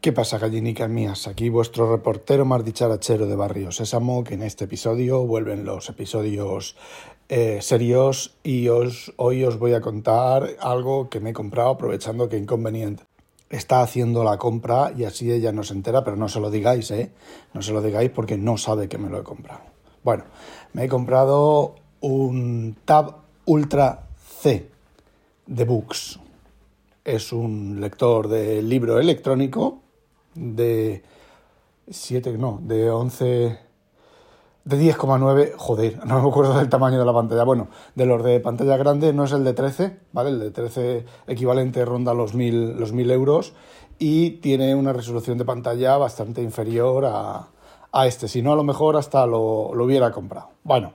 ¿Qué pasa, gallinicas mías? Aquí vuestro reportero más dicharachero de Barrio Sésamo, que en este episodio vuelven los episodios eh, serios y os, hoy os voy a contar algo que me he comprado aprovechando que Inconveniente está haciendo la compra y así ella no se entera, pero no se lo digáis, ¿eh? No se lo digáis porque no sabe que me lo he comprado. Bueno, me he comprado un Tab Ultra C de Books. Es un lector de libro electrónico de 7, no, de 11, de 10,9, joder, no me acuerdo del tamaño de la pantalla. Bueno, de los de pantalla grande no es el de 13, ¿vale? El de 13 equivalente ronda los 1000, los 1000 euros y tiene una resolución de pantalla bastante inferior a, a este. Si no, a lo mejor hasta lo, lo hubiera comprado. Bueno,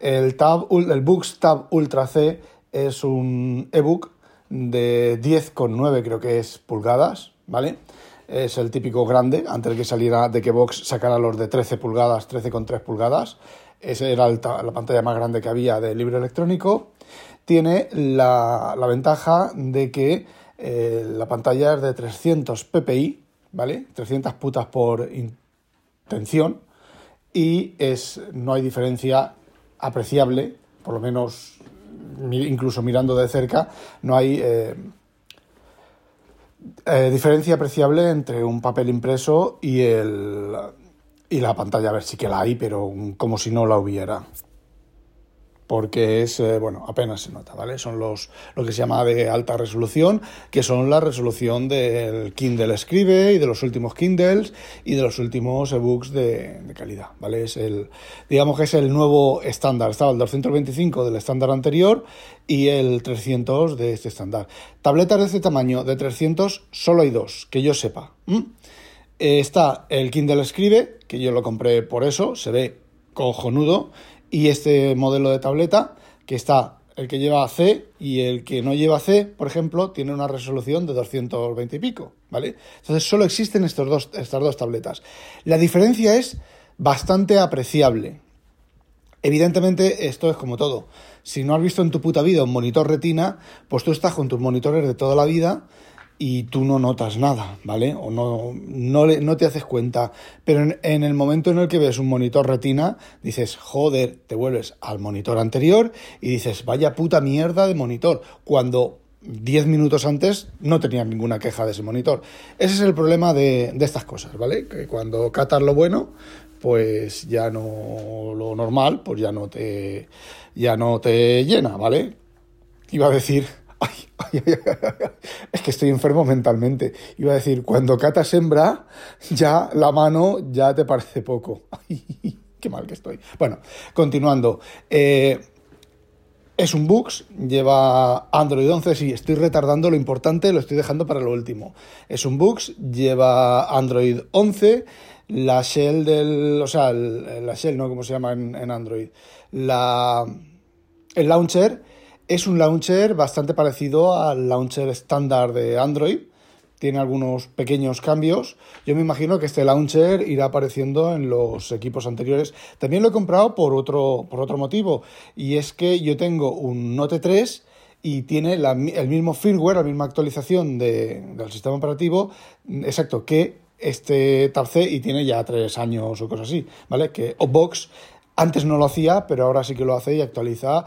el, tab, el Books Tab Ultra C es un ebook de 10,9 creo que es pulgadas, ¿vale? Es el típico grande, antes de que saliera, de que Vox sacara los de 13 pulgadas, 13,3 pulgadas. Esa era la pantalla más grande que había de libro electrónico. Tiene la, ventaja de que eh, la pantalla es de 300 ppi, ¿vale? 300 putas por intención. Y es, no hay diferencia apreciable, por lo menos incluso mirando de cerca, no hay eh, eh, diferencia apreciable entre un papel impreso y, el, y la pantalla. A ver, sí que la hay, pero como si no la hubiera porque es, eh, bueno, apenas se nota, ¿vale? Son los, lo que se llama de alta resolución, que son la resolución del Kindle Escribe y de los últimos Kindles y de los últimos ebooks de, de calidad, ¿vale? Es el, digamos que es el nuevo estándar. Estaba el 225 del estándar anterior y el 300 de este estándar. Tabletas de este tamaño, de 300, solo hay dos, que yo sepa. Eh, está el Kindle Escribe, que yo lo compré por eso, se ve cojonudo y este modelo de tableta que está el que lleva C y el que no lleva C, por ejemplo, tiene una resolución de 220 y pico, ¿vale? Entonces solo existen estos dos, estas dos tabletas. La diferencia es bastante apreciable. Evidentemente esto es como todo. Si no has visto en tu puta vida un monitor retina, pues tú estás con tus monitores de toda la vida y tú no notas nada, ¿vale? O no, no, no te haces cuenta. Pero en, el momento en el que ves un monitor retina, dices, joder, te vuelves al monitor anterior y dices, vaya puta mierda de monitor. Cuando 10 minutos antes no tenías ninguna queja de ese monitor. Ese es el problema de, de estas cosas, ¿vale? Que cuando catas lo bueno, pues ya no lo normal, pues ya no te, ya no te llena, ¿vale? Iba a decir es que estoy enfermo mentalmente. Iba a decir, cuando catas hembra, ya la mano ya te parece poco. qué mal que estoy. Bueno, continuando. Eh, es un Bux, lleva Android 11, sí, estoy retardando lo importante, lo estoy dejando para lo último. Es un Bux, lleva Android 11, la shell del, o sea, la shell, ¿no? ¿Cómo se llama en, en Android? La, el launcher es un launcher bastante parecido al launcher estándar de Android. Tiene algunos pequeños cambios. Yo me imagino que este launcher irá apareciendo en los equipos anteriores. También lo he comprado por otro, por otro motivo. Y es que yo tengo un Note 3 y tiene el mismo firmware, la misma actualización del sistema operativo, exacto, que este Tab y tiene ya tres años o cosas así, ¿vale? Que Obox antes no lo hacía, pero ahora sí que lo hace y actualiza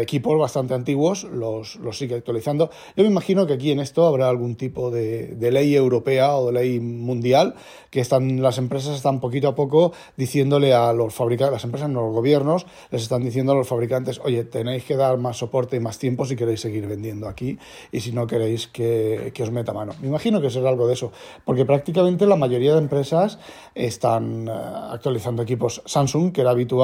equipos bastante antiguos, los, los, sigue actualizando. Yo me imagino que aquí en esto habrá algún tipo de, de, ley europea o de ley mundial que están, las empresas están poquito a poco diciéndole a los fabricantes, las empresas, no los gobiernos, les están diciendo a los fabricantes, oye, tenéis que dar más soporte y más tiempo si queréis seguir vendiendo aquí y si no queréis que, que os meta mano. Me imagino que será algo de eso, porque prácticamente la mayoría de empresas están eh, actualizando equipos Samsung, que era habitual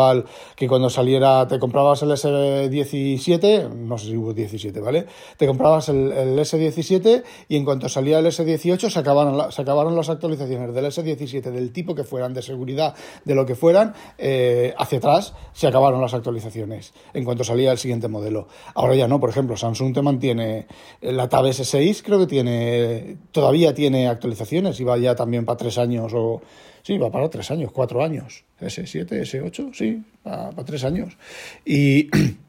que cuando saliera te comprabas el S17, no sé si hubo 17, ¿vale? Te comprabas el, S17 y en cuanto salía el S18 se acabaron, se acabaron las actualizaciones del S17 del tipo que fueran, de seguridad, de lo que fueran, eh, hacia atrás se acabaron las actualizaciones en cuanto salía el siguiente modelo. Ahora ya no, por ejemplo, Samsung te mantiene la Tab S6, creo que tiene, todavía tiene actualizaciones y va ya también para tres años o Sí, va para tres años, cuatro años. S7, S8, sí, para, para tres años. Y,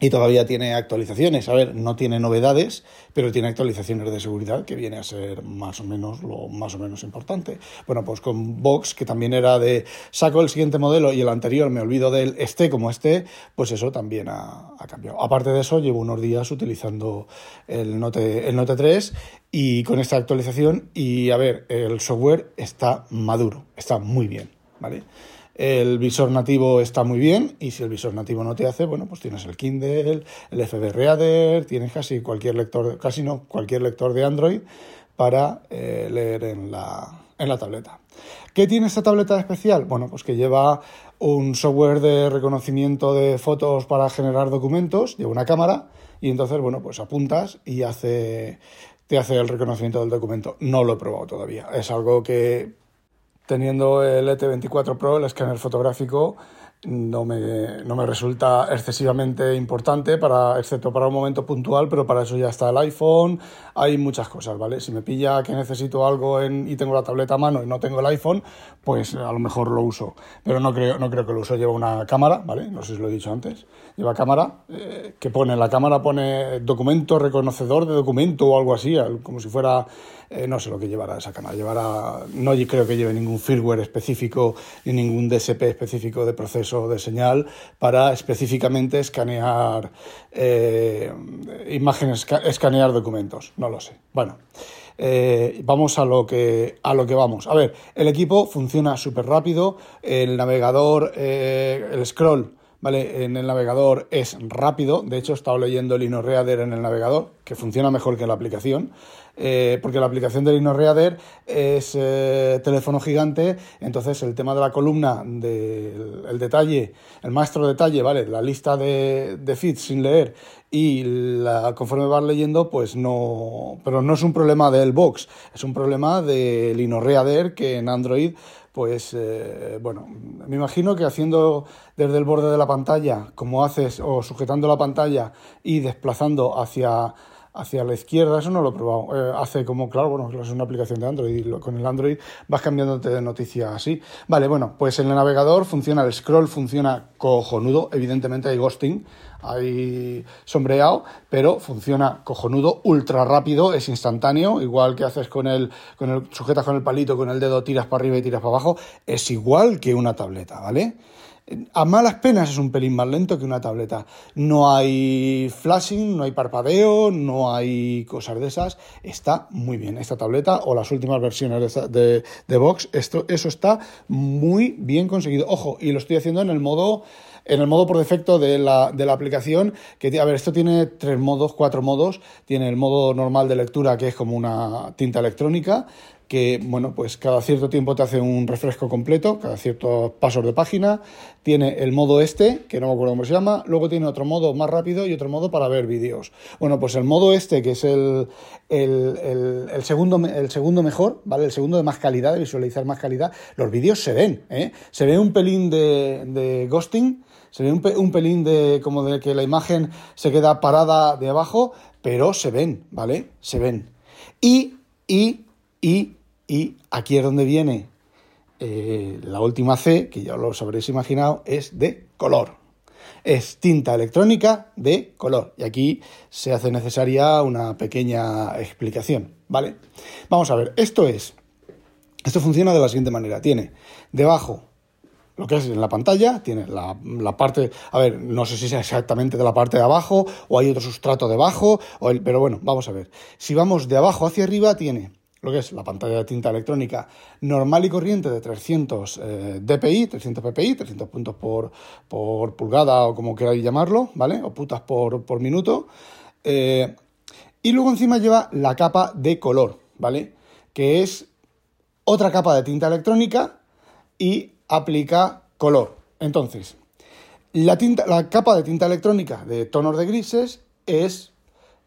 y todavía tiene actualizaciones. A ver, no tiene novedades, pero tiene actualizaciones de seguridad que viene a ser más o menos lo más o menos importante. Bueno, pues con Vox, que también era de saco el siguiente modelo y el anterior me olvido del este como este, pues eso también ha, cambiado. Aparte de eso, llevo unos días utilizando el Note, el Note 3 y con esta actualización y a ver, el software está maduro, está muy bien, ¿vale? El visor nativo está muy bien y si el visor nativo no te hace, bueno, pues tienes el Kindle, el FB Reader, tienes casi cualquier lector, casi no, cualquier lector de Android para eh, leer en la, en la tableta. ¿Qué tiene esta tableta especial? Bueno, pues que lleva un software de reconocimiento de fotos para generar documentos, lleva una cámara y entonces, bueno, pues apuntas y hace, te hace el reconocimiento del documento. No lo he probado todavía. Es algo que teniendo el ET24 Pro, el escáner fotográfico, no me, no me, resulta excesivamente importante, para, excepto para un momento puntual, pero para eso ya está el iPhone, hay muchas cosas, ¿vale? Si me pilla que necesito algo en, y tengo la tableta a mano y no tengo el iPhone, pues a lo mejor lo uso, pero no creo, no creo que lo uso, lleva una cámara, ¿vale? No sé si lo he dicho antes, lleva cámara, eh, que pone, la cámara pone documento reconocedor de documento o algo así, como si fuera, eh, no sé lo que llevará esa cámara, llevará, no creo que lleve ningún firmware específico ni ningún DSP específico de proceso de señal para específicamente escanear eh, imágenes, escanear documentos. No lo sé. Bueno. Eh, vamos a lo que a lo que vamos. A ver, el equipo funciona súper rápido, el navegador, eh, el scroll ¿vale? En el navegador es rápido, de hecho he estado leyendo el InnoReader en el navegador, que funciona mejor que la aplicación, eh, porque la aplicación del InnoReader es eh, teléfono gigante, entonces el tema de la columna, del el detalle, el maestro detalle, ¿vale? La lista de, de feeds sin leer y la, conforme vas leyendo, pues no, pero no es un problema del box, es un problema del InnoReader que en Android pues eh, bueno, me imagino que haciendo desde el borde de la pantalla, como haces, o sujetando la pantalla y desplazando hacia, hacia la izquierda, eso no lo he probado. Eh, hace como, claro, bueno, es una aplicación de Android y con el Android vas cambiándote de noticia así. Vale, bueno, pues en el navegador funciona, el scroll funciona cojonudo, evidentemente hay ghosting, hay sombreado, pero funciona cojonudo, ultra rápido, es instantáneo, igual que haces con el, con el, sujetas con el palito, con el dedo tiras para arriba y tiras para abajo, es igual que una tableta, ¿vale? A malas penas es un pelín más lento que una tableta. No hay flashing, no hay parpadeo, no hay cosas de esas. Está muy bien. Esta tableta o las últimas versiones de, de, Vox, esto, eso está muy bien conseguido. Ojo, y lo estoy haciendo en el modo en el modo por defecto de la, de la aplicación, que a ver, esto tiene tres modos, cuatro modos. Tiene el modo normal de lectura, que es como una tinta electrónica que bueno, pues cada cierto tiempo te hace un refresco completo, cada ciertos pasos de página. Tiene el modo este, que no me acuerdo cómo se llama, luego tiene otro modo más rápido y otro modo para ver vídeos. Bueno, pues el modo este, que es el, el, el, segundo, el segundo mejor, ¿vale? El segundo de más calidad, de visualizar más calidad, los vídeos se ven, ¿eh? Se ve un pelín de, de ghosting, se ve un, un pelín de como de que la imagen se queda parada de abajo, pero se ven, ¿vale? Se ven. Y, y y, aquí es donde viene eh, la última C, que ya os habréis imaginado, es de color. Es tinta electrónica de color. Y aquí se hace necesaria una pequeña explicación, ¿vale? Vamos a ver, esto es. Esto funciona de la siguiente manera. Tiene debajo lo que es en la pantalla, tiene la, parte, a ver, no sé si es exactamente de la parte de abajo o hay otro sustrato debajo, pero bueno, vamos a ver. Si vamos de abajo hacia arriba, tiene lo que es la pantalla de tinta electrónica normal y corriente de 300 eh, dpi, 300 ppi, 300 puntos por, por, pulgada o como queráis llamarlo, ¿vale? O putas por, por minuto. Eh, y luego encima lleva la capa de color, ¿vale? Que es otra capa de tinta electrónica y aplica color. Entonces, la, tinta, la capa de tinta electrónica de tonos de grises es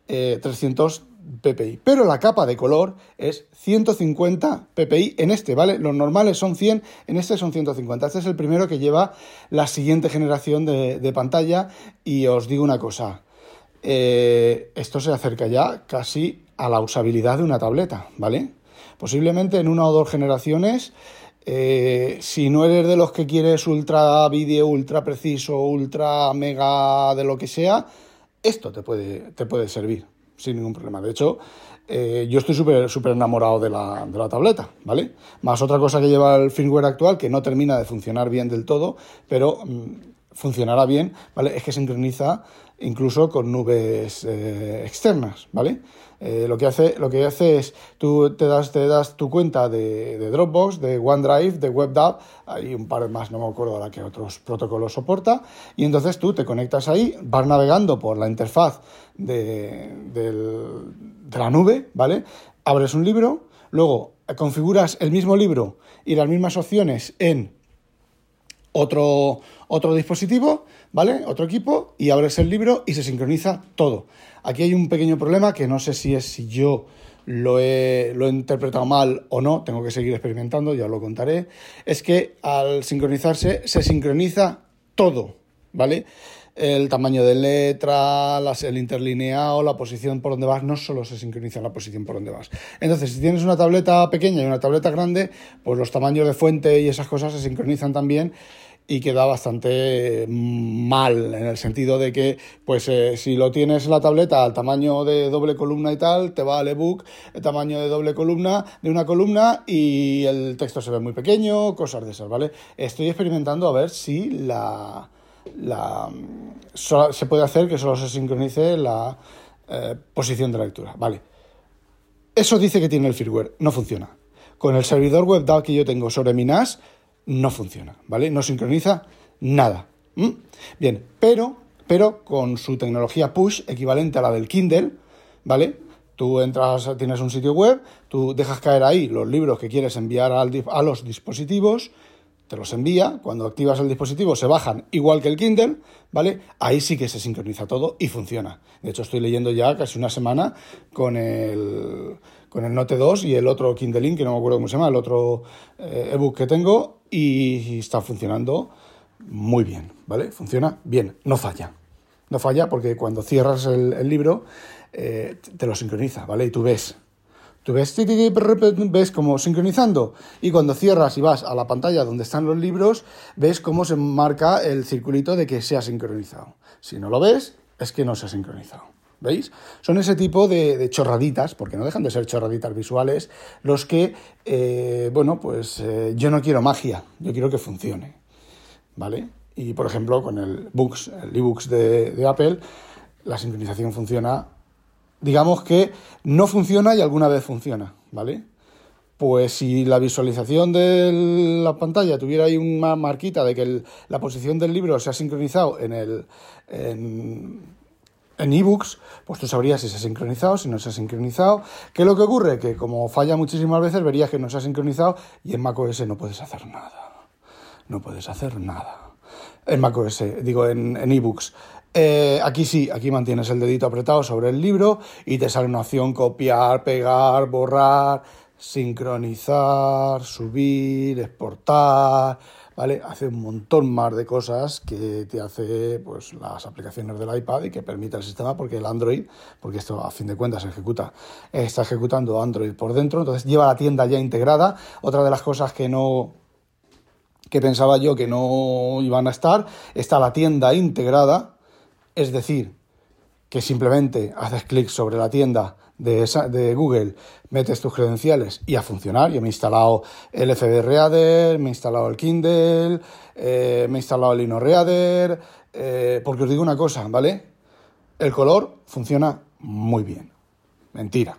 eh, 300 ppi. Pero la capa de color es 150 ppi en este, ¿vale? Los normales son 100, en este son 150. Este es el primero que lleva la siguiente generación de, pantalla. Y os digo una cosa, eh, esto se acerca ya casi a la usabilidad de una tableta, ¿vale? Posiblemente en una o dos generaciones Eh, si no eres de los que quieres ultra vídeo, ultra preciso, ultra mega de lo que sea, esto te puede, te puede servir sin ningún problema. De hecho, eh, yo estoy súper súper enamorado de la, de la, tableta, ¿vale? Más otra cosa que lleva el firmware actual, que no termina de funcionar bien del todo, pero mm, funcionará bien, ¿vale? Es que sincroniza incluso con nubes eh, externas, ¿vale? Eh, lo, que hace, lo que hace es, tú te das, te das tu cuenta de, Dropbox, de OneDrive, de WebDAV, hay un par más, no me acuerdo ahora qué otros protocolos soporta, y entonces tú te conectas ahí, vas navegando por la interfaz de, de la nube, ¿vale? Abres un libro, luego configuras el mismo libro y las mismas opciones en otro, otro dispositivo, ¿vale? Otro equipo y abres el libro y se sincroniza todo. Aquí hay un pequeño problema que no sé si es si yo lo he, lo he interpretado mal o no, tengo que seguir experimentando, ya lo contaré. Es que al sincronizarse se sincroniza todo, ¿vale? El tamaño de letra, el interlineado, la posición por donde vas, no solo se sincroniza la posición por donde vas. Entonces, si tienes una tableta pequeña y una tableta grande, pues los tamaños de fuente y esas cosas se sincronizan también y queda bastante mal en el sentido de que pues eh, si lo tienes la tableta al tamaño de doble columna y tal te va al ebook el tamaño de doble columna de una columna y el texto se ve muy pequeño cosas de esas vale estoy experimentando a ver si la se puede hacer que solo se sincronice la eh, posición de la lectura. Vale. Eso dice que tiene el firmware. No funciona. Con el servidor web DAO que yo tengo sobre mi NAS, no funciona. ¿Vale? No sincroniza nada. Bien, pero, pero con su tecnología push, equivalente a la del Kindle, ¿vale? Tú entras, tienes un sitio web, tú dejas caer ahí los libros que quieres enviar a los dispositivos, te los envía, cuando activas el dispositivo se bajan igual que el Kindle, ¿vale? Ahí sí que se sincroniza todo y funciona. De hecho, estoy leyendo ya casi una semana con el, con el Note 2 y el otro Kindle que no me acuerdo cómo se llama, el otro eh, ebook que tengo y está funcionando muy bien, ¿vale? Funciona bien, no falla. No falla porque cuando cierras el, libro eh, te lo sincroniza, ¿vale? Y tú ves Tú ves, ves como sincronizando y cuando cierras y vas a la pantalla donde están los libros, ves cómo se marca el circulito de que se ha sincronizado. Si no lo ves, es que no se ha sincronizado. ¿Veis? Son ese tipo de, chorraditas, porque no dejan de ser chorraditas visuales, los que, eh, bueno, pues eh, yo no quiero magia, yo quiero que funcione. ¿Vale? Y por ejemplo, con el books, el ebooks de, de Apple, la sincronización funciona digamos que no funciona y alguna vez funciona, ¿vale? Pues si la visualización de la pantalla tuviera ahí una marquita de que la posición del libro se ha sincronizado en el en, en ebooks, pues tú sabrías si se ha sincronizado, si no se ha sincronizado. ¿Qué es lo que ocurre? Que como falla muchísimas veces, verías que no se ha sincronizado y en macOS no puedes hacer nada. No puedes hacer nada. En macOS, digo, en, en ebooks. Eh, aquí sí, aquí mantienes el dedito apretado sobre el libro y te sale una opción copiar, pegar, borrar, sincronizar, subir, exportar, ¿vale? Hace un montón más de cosas que te hace pues, las aplicaciones del iPad y que permite el sistema porque el Android, porque esto a fin de cuentas ejecuta, está ejecutando Android por dentro, entonces lleva la tienda ya integrada. Otra de las cosas que no que pensaba yo que no iban a estar, está la tienda integrada, es decir, que simplemente haces clic sobre la tienda de, de, Google, metes tus credenciales y a funcionar. Yo me he instalado el FB Reader, me he instalado el Kindle, eh, me he instalado el InnoReader, eh, porque os digo una cosa, ¿vale? El color funciona muy bien. Mentira.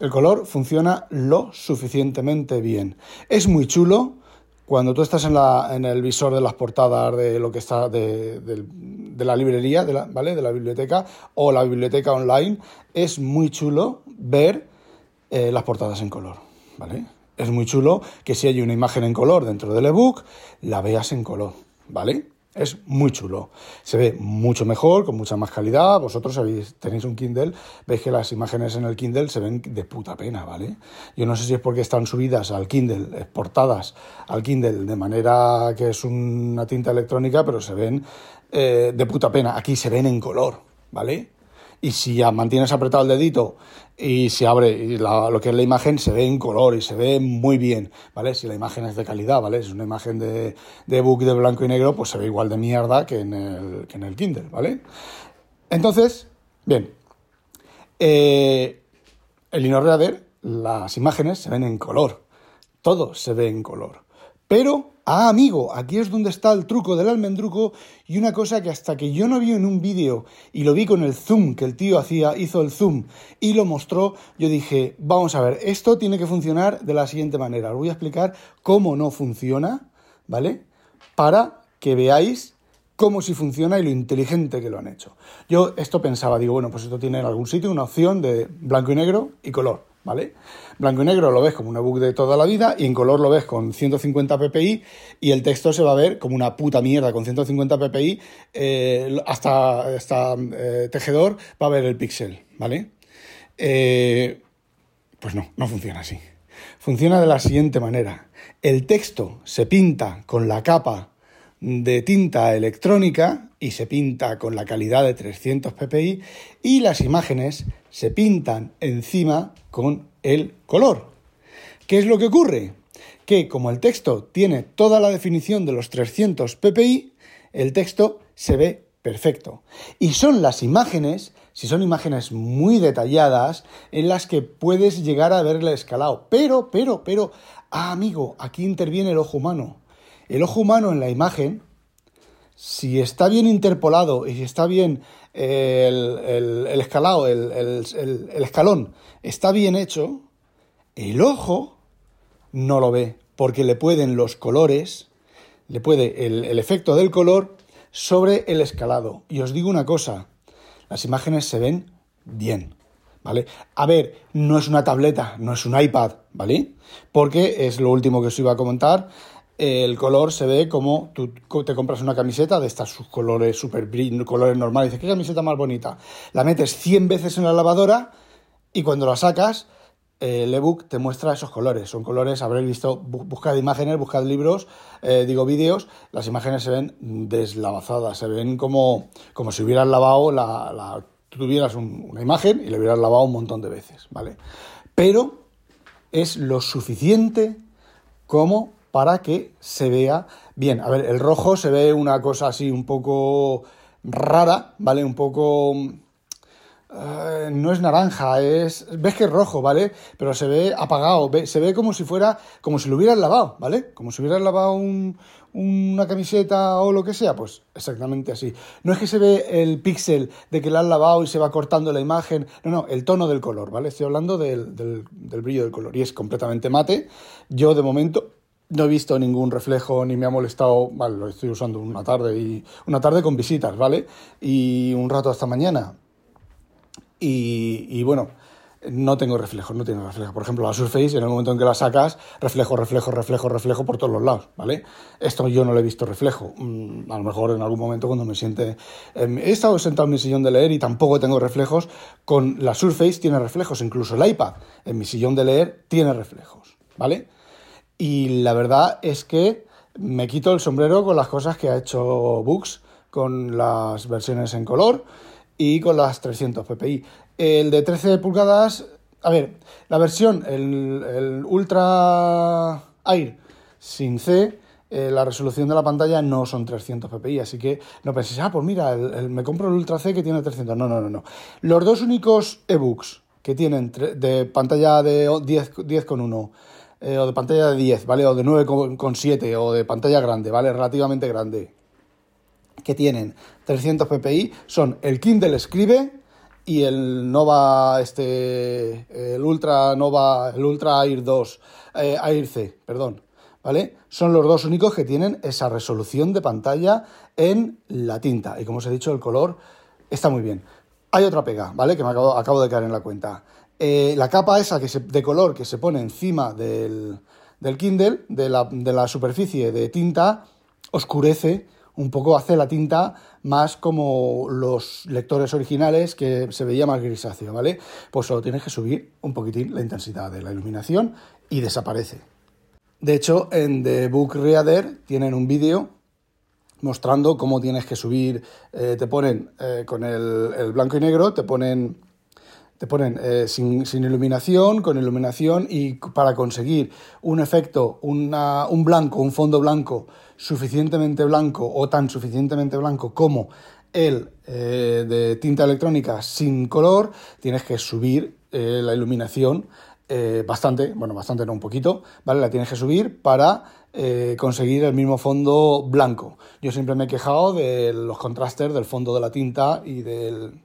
El color funciona lo suficientemente bien. Es muy chulo, cuando tú estás en, la, en el visor de las portadas de lo que está de, la librería, de la, ¿vale? De la biblioteca o la biblioteca online, es muy chulo ver eh, las portadas en color, ¿vale? Es muy chulo que si hay una imagen en color dentro del ebook, la veas en color, ¿vale? Es muy chulo. Se ve mucho mejor, con mucha más calidad. Vosotros tenéis un Kindle, veis que las imágenes en el Kindle se ven de puta pena, ¿vale? Yo no sé si es porque están subidas al Kindle, exportadas al Kindle de manera que es una tinta electrónica, pero se ven eh, de puta pena. Aquí se ven en color, ¿vale? Y si ya mantienes apretado el dedito y se abre lo que es la imagen, se ve en color y se ve muy bien, ¿vale? Si la imagen es de calidad, ¿vale? Es una imagen de, de ebook de blanco y negro, pues se ve igual de mierda que en el, que en el Kindle, ¿vale? Entonces, bien, eh, el InnoReader, las imágenes se ven en color, todo se ve en color, pero Ah, amigo, aquí es donde está el truco del almendruco y una cosa que hasta que yo no vi en un vídeo y lo vi con el zoom que el tío hacía, hizo el zoom y lo mostró, yo dije, vamos a ver, esto tiene que funcionar de la siguiente manera. Os voy a explicar cómo no funciona, ¿vale? Para que veáis cómo si funciona y lo inteligente que lo han hecho. Yo esto pensaba, digo, bueno, pues esto tiene en algún sitio una opción de blanco y negro y color. ¿Vale? Blanco y negro lo ves como un ebook de toda la vida y en color lo ves con 150 ppi y el texto se va a ver como una puta mierda con 150 ppi eh, hasta, hasta eh, tejedor va a ver el píxel, ¿vale? Eh, pues no, no funciona así. Funciona de la siguiente manera. El texto se pinta con la capa de tinta electrónica y se pinta con la calidad de 300 ppi y las imágenes se pintan encima con el color. ¿Qué es lo que ocurre? Que como el texto tiene toda la definición de los 300 ppi, el texto se ve perfecto. Y son las imágenes, si son imágenes muy detalladas, en las que puedes llegar a ver escalado. Pero, pero, pero, ah, amigo, aquí interviene el ojo humano. El ojo humano en la imagen, si está bien interpolado y si está bien el, escalado, el, escalón está bien hecho, el ojo no lo ve, porque le pueden los colores, le puede el, efecto del color sobre el escalado. Y os digo una cosa, las imágenes se ven bien, ¿vale? A ver, no es una tableta, no es un iPad, ¿vale? Porque es lo último que os iba a comentar el color se ve como tú te compras una camiseta de estas sus colores super colores normales, dices, ¿qué camiseta más bonita? La metes 100 veces en la lavadora y cuando la sacas, el ebook te muestra esos colores. Son colores, habréis visto, buscad imágenes, buscad libros, eh, digo vídeos, las imágenes se ven deslavazadas, se ven como, como si hubieras lavado la, tuvieras una imagen y la hubieras lavado un montón de veces, ¿vale? Pero es lo suficiente como para que se vea bien. A ver, el rojo se ve una cosa así un poco rara, ¿vale? Un poco... Eh, no es naranja, es. Ves que es rojo, ¿vale? Pero se ve apagado, se ve como si fuera. como si lo hubieras lavado, ¿vale? Como si hubieras lavado una camiseta o lo que sea, pues exactamente así. No es que se ve el píxel de que la has lavado y se va cortando la imagen, no, no, el tono del color, ¿vale? Estoy hablando del brillo del color y es completamente mate. Yo de momento no he visto ningún reflejo ni me ha molestado, vale, lo estoy usando una tarde y una tarde con visitas, ¿vale? Y un rato hasta mañana. Y, bueno, no tengo reflejo, no tiene reflejo. Por ejemplo, la Surface, en el momento en que la sacas, reflejo, reflejo, reflejo, reflejo por todos los lados, ¿vale? Esto yo no le he visto reflejo. Mm, a lo mejor en algún momento cuando me siente... He estado sentado en mi sillón de leer y tampoco tengo reflejos. Con la Surface tiene reflejos, incluso el iPad en mi sillón de leer tiene reflejos, ¿vale? Y la verdad es que me quito el sombrero con las cosas que ha hecho Books, con las versiones en color y con las 300 ppi. El de 13 pulgadas, a ver, la versión, el, Ultra Air sin C, eh, la resolución de la pantalla no son 300 ppi, así que no penséis, ah, pues mira, me compro el Ultra C que tiene 300. No, no, no, no. Los dos únicos ebooks que tienen de pantalla de 10,1 eh, o de pantalla de 10, ¿vale? O de 9,7 o de pantalla grande, ¿vale? Relativamente grande, que tienen 300 ppi son el Kindle Escribe y el Nova, este, el Ultra Nova, el Ultra Air 2, eh, Air C, perdón, ¿vale? Son los dos únicos que tienen esa resolución de pantalla en la tinta. Y como os he dicho, el color está muy bien. Hay otra pega, ¿vale? Que me acabo, acabo de caer en la cuenta. Eh, la capa esa que de color que se pone encima del, Kindle, de la, superficie de tinta, oscurece un poco, hace la tinta más como los lectores originales que se veía más grisáceo, ¿vale? Pues solo tienes que subir un poquitín la intensidad de la iluminación y desaparece. De hecho, en The Book Reader tienen un vídeo mostrando cómo tienes que subir, eh, te ponen eh, con el, blanco y negro, te ponen, te ponen eh, sin, iluminación, con iluminación y para conseguir un efecto, una, un blanco, un fondo blanco suficientemente blanco o tan suficientemente blanco como el de tinta electrónica sin color, tienes que subir la iluminación bastante, bueno, bastante no un poquito, ¿vale? La tienes que subir para eh, conseguir el mismo fondo blanco. Yo siempre me he quejado de los contrastes del fondo de la tinta y del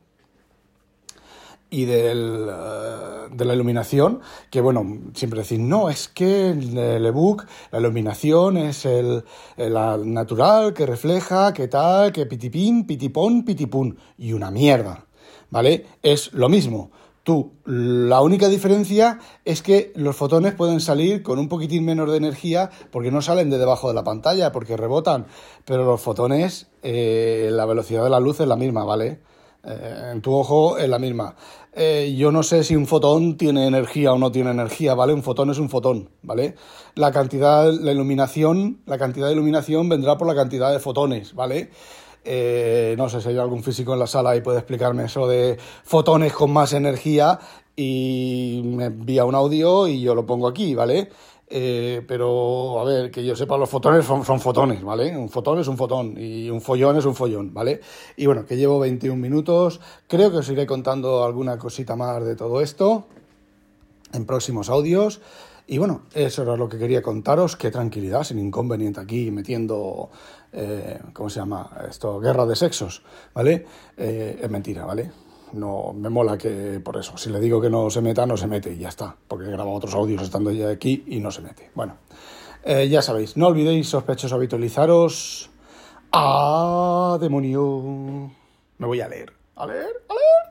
y del, eh, de la iluminación, que bueno, siempre decir, no, es que el ebook, la iluminación es el, la natural, que refleja, que tal, que pitipín, pitipón, pitipún, y una mierda, ¿vale? Es lo mismo. Tú, la única diferencia es que los fotones pueden salir con un poquitín menos de energía porque no salen de debajo de la pantalla, porque rebotan, pero los fotones, eh, la velocidad de la luz es la misma, ¿vale? Eh, en tu ojo es la misma. Eh, yo no sé si un fotón tiene energía o no tiene energía, ¿vale? Un fotón es un fotón, ¿vale? La cantidad, la iluminación, la cantidad de iluminación vendrá por la cantidad de fotones, ¿vale? Eh, no sé si hay algún físico en la sala y puede explicarme eso de fotones con más energía y me envía un audio y yo lo pongo aquí, ¿vale? Eh, pero, a ver, que yo sepa, los fotones son, fotones, ¿vale? Un fotón es un fotón y un follón es un follón, ¿vale? Y bueno, que llevo 21 minutos, creo que os iré contando alguna cosita más de todo esto en próximos audios. Y bueno, eso era lo que quería contaros. Qué tranquilidad, sin inconveniente aquí metiendo, eh, ¿cómo se llama? Esto, guerra de sexos, ¿vale? Eh, es mentira, ¿vale? No, me mola que por eso, si le digo que no se meta, no se mete y ya está, porque he grabado otros audios estando ya aquí y no se mete. Bueno, eh, ya sabéis, no olvidéis, sospechosos, habitualizaros. ¡Ah, demonio! Me voy a leer. A leer, a leer.